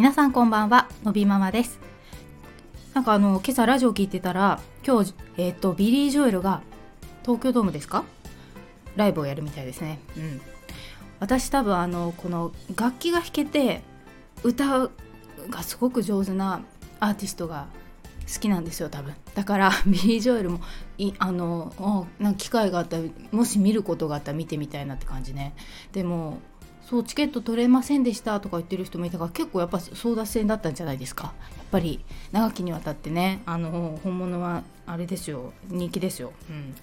皆さんこんばんはのびママです。なんかあの今朝ラジオ聞いてたら今日えっ、ー、とビリー・ジョエルが東京ドームですか？ライブをやるみたいですね。うん。私多分あのこの楽器が弾けて歌がすごく上手なアーティストが好きなんですよ多分。だから ビリー・ジョエルもいあのなんか機会があったらもし見ることがあったら見てみたいなって感じね。でもそうチケット取れませんでしたとか言ってる人もいたから結構やっぱ争奪戦だったんじゃないですか。やっぱり長きにわたってねあの本物はあれですよ人気ですよ、うん、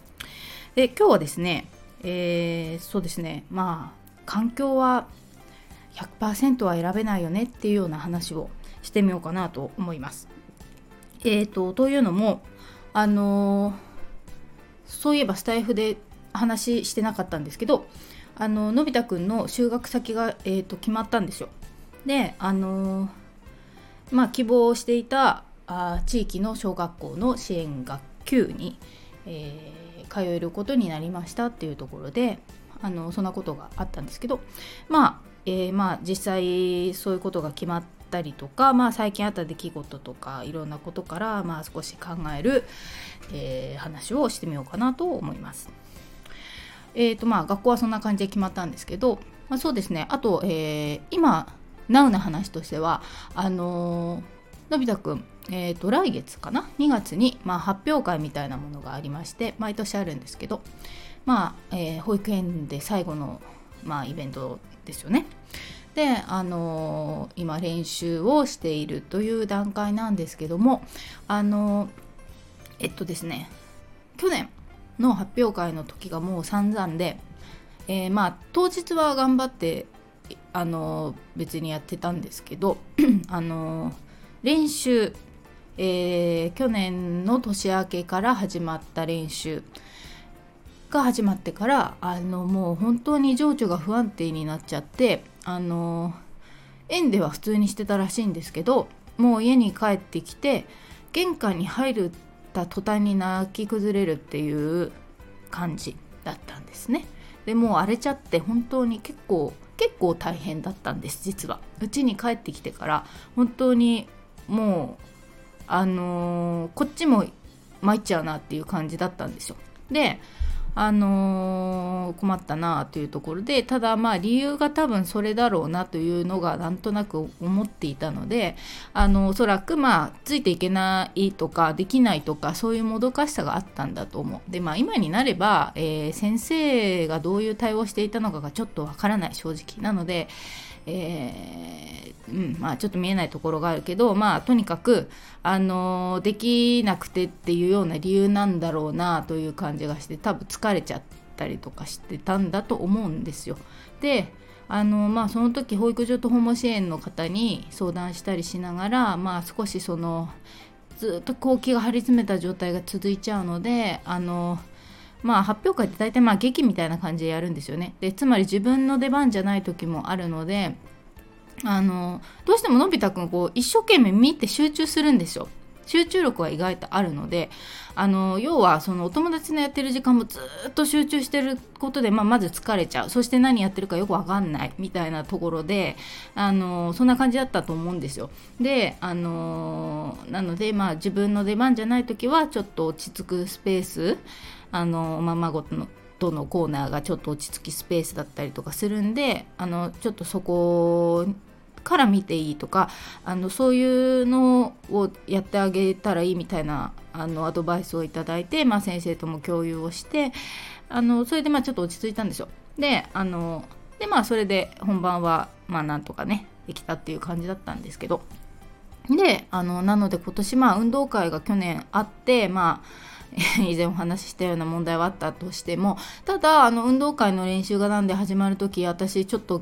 で今日はですねえー、そうですねまあ環境は100%は選べないよねっていうような話をしてみようかなと思います。えーと、というのもあのー、そういえばスタイフで話してなかったんですけどあののび太くんの就学先が、えーと、決まったんですよ。であのー、まあ希望していたあ地域の小学校の支援学級に、えー、通えることになりましたっていうところであのそんなことがあったんですけどまあ、えー、まあ実際そういうことが決まったりとか、まあ、最近あった出来事とかいろんなことから、まあ、少し考える、えー、話をしてみようかなと思います。えーとまあ、学校はそんな感じで決まったんですけど、まあ、そうですねあと、えー、今ナウな話としてはあのー、のび太くん、えーと、来月かな？2月に、まあ、発表会みたいなものがありまして毎年あるんですけど、まあえー、保育園で最後の、まあ、イベントですよね。で、あのー、今練習をしているという段階なんですけどもあのえっとですね去年の発表会の時がもう散々で、えー、まあ当日は頑張ってあの別にやってたんですけど あの練習、えー、去年の年明けから始まった練習が始まってからあのもう本当に情緒が不安定になっちゃってあの園では普通にしてたらしいんですけどもう家に帰ってきて玄関に入るた途端に泣き崩れるっていう感じだったんですね。でもう荒れちゃって本当に結構結構大変だったんです実は。うちに帰ってきてから本当にもうあのー、こっちも参っちゃうなっていう感じだったんですよ。であのー、困ったなというところでただまあ理由が多分それだろうなというのがなんとなく思っていたのであのおそらくまあついていけないとかできないとかそういうもどかしさがあったんだと思う。でまあ今になれば、えー、先生がどういう対応していたのかがちょっとわからない正直なのでえー、うんまあ、ちょっと見えないところがあるけど、まあ、とにかく、あの、できなくてっていうような理由なんだろうなという感じがして多分疲れちゃったりとかしてたんだと思うんですよ。であのまあ、その時保育所と保護支援の方に相談したりしながら、まあ、少しそのずっと後期が張り詰めた状態が続いちゃうのであのまあ、発表会って大体まあ劇みたいな感じでやるんですよね。でつまり自分の出番じゃない時もあるのであのどうしてものび太くんこう一生懸命見て集中するんですよ。集中力は意外とあるのであの要はそのお友達のやってる時間もずっと集中してることで、まあ、まず疲れちゃうそして何やってるかよくわかんないみたいなところであのそんな感じだったと思うんですよ。であのなので、まあ、自分の出番じゃない時はちょっと落ち着くスペースあのままごとのとのコーナーがちょっと落ち着きスペースだったりとかするんであのちょっとそこから見ていいとかあのそういうのをやってあげたらいいみたいなあのアドバイスをいただいて、まあ、先生とも共有をしてあのそれでまあちょっと落ち着いたんですよ。であのでまあそれで本番はまあなんとかねできたっていう感じだったんですけどであのなので今年まあ運動会が去年あってまあ 以前お話ししたような問題はあったとしてもただあの運動会の練習がなんで始まる時私ちょっと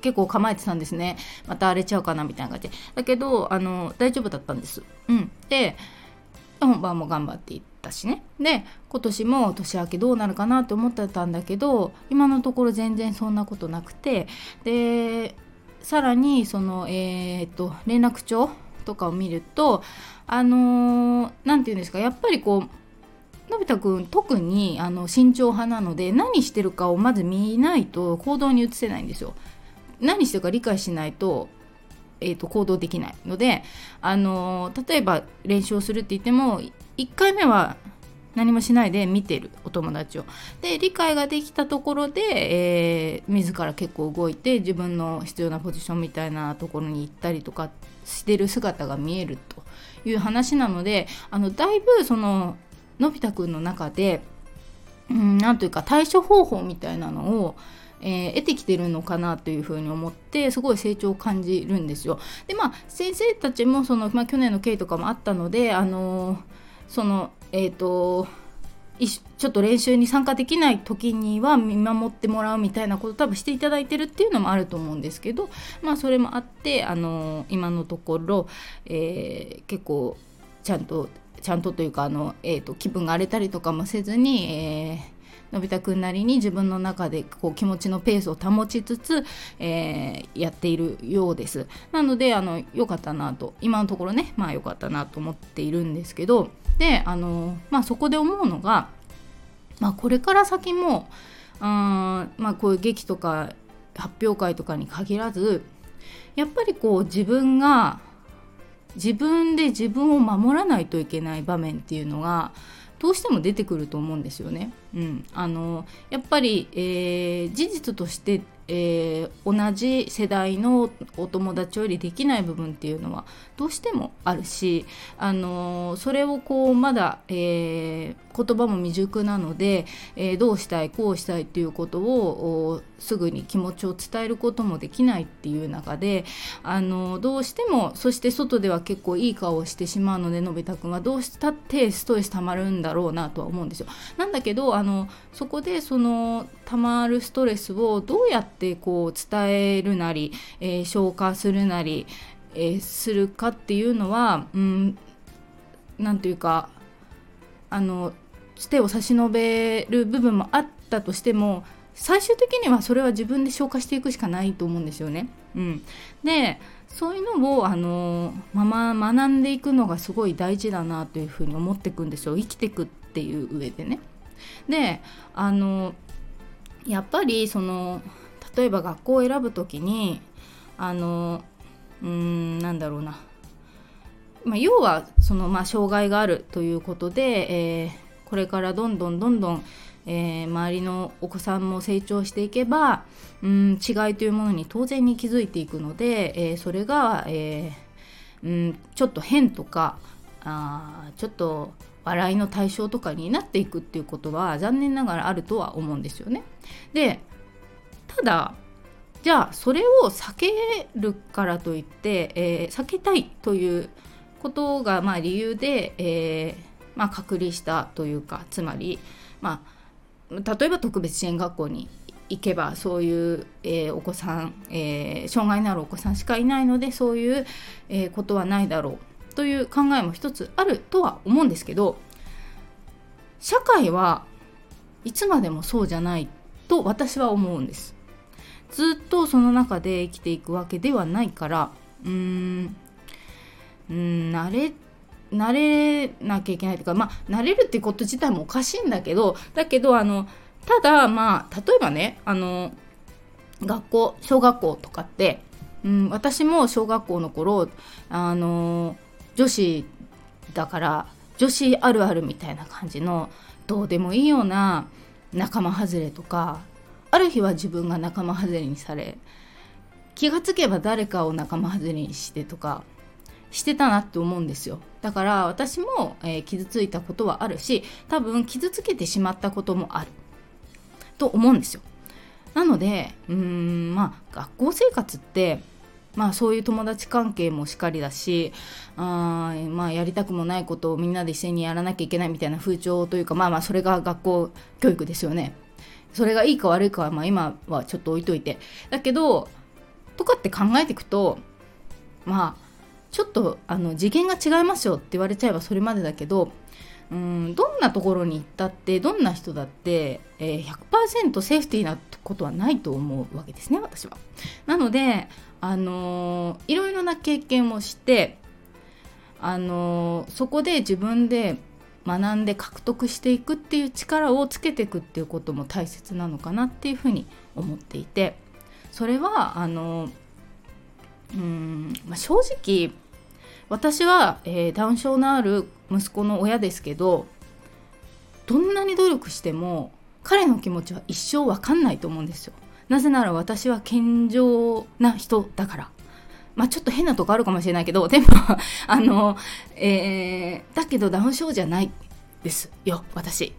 結構構えてたんですね。また荒れちゃうかなみたいな感じ。だけどあの大丈夫だったんです。うん。で本番も頑張っていったしね。で今年も年明けどうなるかなって思ってたんだけど今のところ全然そんなことなくて。でさらにそのえー、っと連絡帳とかを見るとあの何、ー、て言うんですかやっぱりこうのび太くん特にあの慎重派なので何してるかをまず見ないと行動に移せないんですよ。何してるか理解しないと、えーと、行動できないので、あの例えば練習をするって言っても1回目は何もしないで見てるお友達を。で理解ができたところで、えー、自ら結構動いて自分の必要なポジションみたいなところに行ったりとかしてる姿が見えるという話なのであのだいぶそののび太くんの中でうんなんというか対処方法みたいなのをえー、得てきてるのかなというふうに思ってすごい成長を感じるんですよ。でまあ先生たちもその、まあ、去年の経緯とかもあったのであのー、そのえっ、ー、とちょっと練習に参加できない時には見守ってもらうみたいなこと多分していただいてるっていうのもあると思うんですけどまあそれもあってあの今のところ、え、結構ちゃんとちゃんとというかあの、えーと、気分が荒れたりとかもせずに、えー、のび太くんなりに自分の中でこう気持ちのペースを保ちつつ、えー、やっているようです。なのであの良かったなと今のところねまあ良かったなと思っているんですけどであの、まあ、そこで思うのが、まあ、これから先もあ、まあ、こういう劇とか発表会とかに限らずやっぱりこう自分が自分で自分を守らないといけない場面っていうのがどうしても出てくると思うんですよね。うん、あのやっぱり、えー、事実としてえー、同じ世代のお友達よりできない部分っていうのはどうしてもあるし、あのー、それをこうまだ、えー、言葉も未熟なので、え、どうしたいこうしたいっていうことをすぐに気持ちを伝えることもできないっていう中で、あのどうしてもそして外では結構いい顔をしてしまうのでのび太くんはどうしたってストレスたまるんだろうなとは思うんですよ。なんだけどあのそこでそのたまるストレスをどうやってこう伝えるなり、えー、消化するなり、えー、するかっていうのはうんなんというかあの手を差し伸べる部分もあったとしても最終的にはそれは自分で消化していくしかないと思うんですよね。うん、でそういうのをあのまま学んでいくのがすごい大事だなというふうに思っていくんですよ生きていくっていう上でね。であのやっぱりその例えば学校を選ぶ時にあのうんなんだろうな、まあ、要はその、まあ、障害があるということで、えー、これからどんどんどんどん、えー、周りのお子さんも成長していけばうん違いというものに当然に気づいていくので、えー、それが、えー、うんちょっと変とかあちょっと笑いの対象とかになっていくっていうことは残念ながらあるとは思うんですよね。でただじゃあそれを避けるからといって、えー、避けたいということがまあ理由で、えー、まあ、隔離したというかつまり、まあ、例えば特別支援学校に行けばそういう、えー、お子さん、え障害のあるお子さんしかいないのでそういう、えことはないだろうという考えも一つあるとは思うんですけど社会はいつまでもそうじゃないと私は思うんです。ずっとその中で生きていくわけではないからうーん慣れ慣れなきゃいけないというかまあ慣れるってこと自体もおかしいんだけどだけどあのただまあ例えばねあの学校小学校とかって、うん、私も小学校の頃あの女子だから女子あるあるみたいな感じのどうでもいいような仲間外れとかある日は自分が仲間外れにされ気がつけば誰かを仲間外れにしてとかしてたなって思うんですよ。だから私も、えー、傷ついたことはあるし多分傷つけてしまったこともある。と思うんですよ。なのでうーんまあ学校生活ってまあそういう友達関係もしかりだしあまあやりたくもないことをみんなで一斉にやらなきゃいけないみたいな風潮というかまあまあそれが学校教育ですよね。それがいいか悪いかはまあ今はちょっと置いといて。だけどとかって考えていくとまあちょっとあの次元が違いますよって言われちゃえばそれまでだけどうんどんなところに行ったってどんな人だって、え、100%セーフティーなことはないと思うわけですね私は。なのであのいろいろな経験をしてあのそこで自分で学んで獲得していくっていう力をつけていくっていうことも大切なのかなっていうふうに思っていて。それはあのうん、まあ、正直私は、えー、ダウン症のある息子の親ですけどどんなに努力しても彼の気持ちは一生わかんないと思うんですよ。なぜなら私は健常な人だから。まあちょっと変なとこあるかもしれないけど でもあの、えー、だけどダウン症じゃないです。よ私。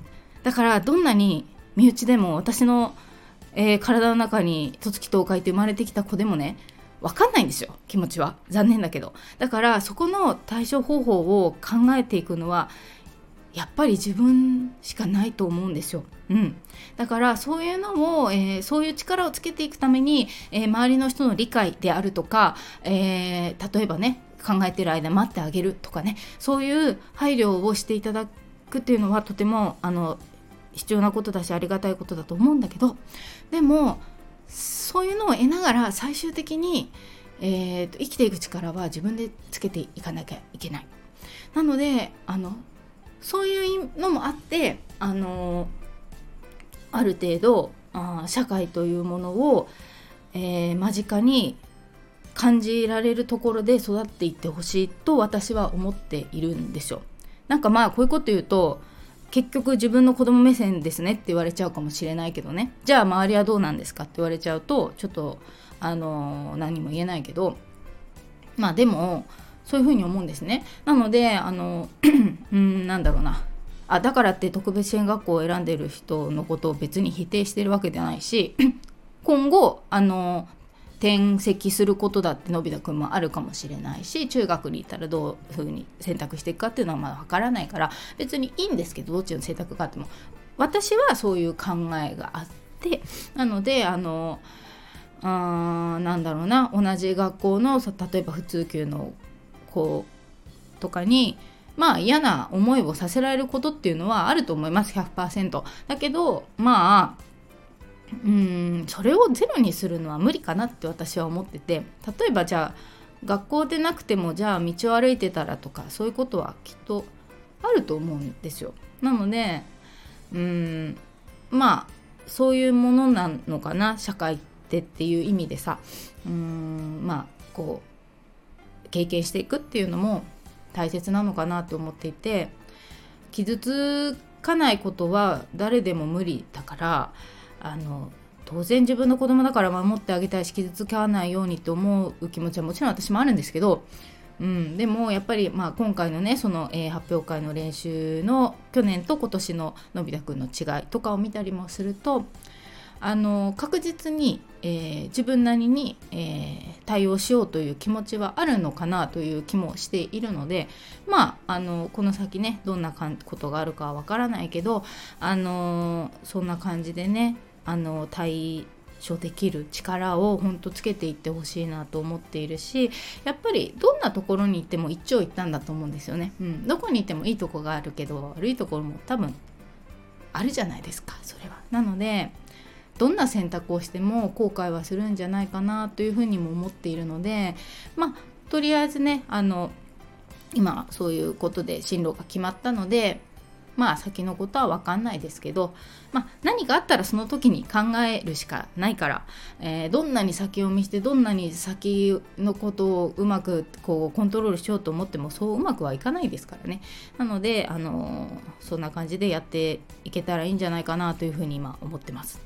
だからどんなに身内でも私の、えー、体の中に十月東海って生まれてきた子でもね分かんないんですよ。気持ちは。残念だけど。だからそこの対処方法を考えていくのはやっぱり自分しかないと思うんですよ。うん、だからそういうのを、えー、そういう力をつけていくために、えー、周りの人の理解であるとか、えー、例えばね考えてる間待ってあげるとかねそういう配慮をしていただくっていうのはとてもあの必要なことだしありがたいことだと思うんだけどでもそういうのを得ながら最終的に、えーと、生きていく力は自分でつけていかなきゃいけない。なのであのそういうのもあってあのある程度あ社会というものを、えー、間近に感じられるところで育っていってほしいと私は思っているんですよ。なんかまあこういうこと言うと結局自分の子供目線ですねって言われちゃうかもしれないけどねじゃあ周りはどうなんですかって言われちゃうとちょっとあの何も言えないけどまあでもそういうふうに思うんですね。なのであの うんなんだろうな。あだからって特別支援学校を選んでる人のことを別に否定してるわけではないし 今後あの転籍することだってのび太くんもあるかもしれないし中学に行ったらどういうふうに選択していくかっていうのはまだ分からないから別にいいんですけどどっちの選択かっても。私はそういう考えがあってなのであのあなんだろうな。同じ学校の例えば普通級の子とかにまあ嫌な思いをさせられることっていうのはあると思います。100%だけどまあうんそれをゼロにするのは無理かなって私は思ってて。例えばじゃあ学校でなくてもじゃあ道を歩いてたらとかそういうことはきっとあると思うんですよ。なのでうんまあそういうものなのかな社会ってっていう意味でさ。うんまあこう経験していくっていうのも大切なのかなと思っていて傷つかないことは誰でも無理だからあの当然自分の子供だから守ってあげたいし傷つかないようにと思う気持ちはもちろん私もあるんですけど、うん、でもやっぱり、まあ、今回のねその、えー、発表会の練習の去年と今年ののび太くんの違いとかを見たりもするとあの確実に、えー、自分なりに、えー、対応しようという気持ちはあるのかなという気もしているのでまああのこの先ねどんなことがあるかはわからないけどあのそんな感じでねあの対処できる力を本当つけていってほしいなと思っているしやっぱりどんなところに行っても一長一短だと思うんですよね、うん、どこに行ってもいいとこがあるけど悪いところも多分あるじゃないですかそれは。なのでどんな選択をしても後悔はするんじゃないかなというふうにも思っているのでまあとりあえずねあの今そういうことで進路が決まったのでまあ先のことは分かんないですけど、まあ、何かあったらその時に考えるしかないから、えー、どんなに先読みしてどんなに先のことをうまくこうコントロールしようと思ってもそううまくはいかないですからねなので、あのー、そんな感じでやっていけたらいいんじゃないかなというふうに今思ってます。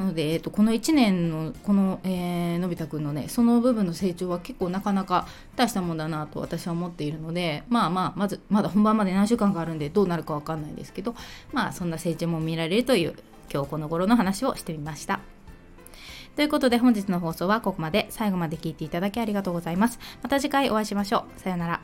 なので、えーと、この1年のこの、えー、のび太くんのねその部分の成長は結構なかなか大したもんだなと私は思っているのでまあまあまずまだ本番まで何週間かあるんでどうなるか分かんないですけどまあそんな成長も見られるという今日この頃の話をしてみました。ということで本日の放送はここまで最後まで聞いていただきありがとうございます。また次回お会いしましょう。さようなら。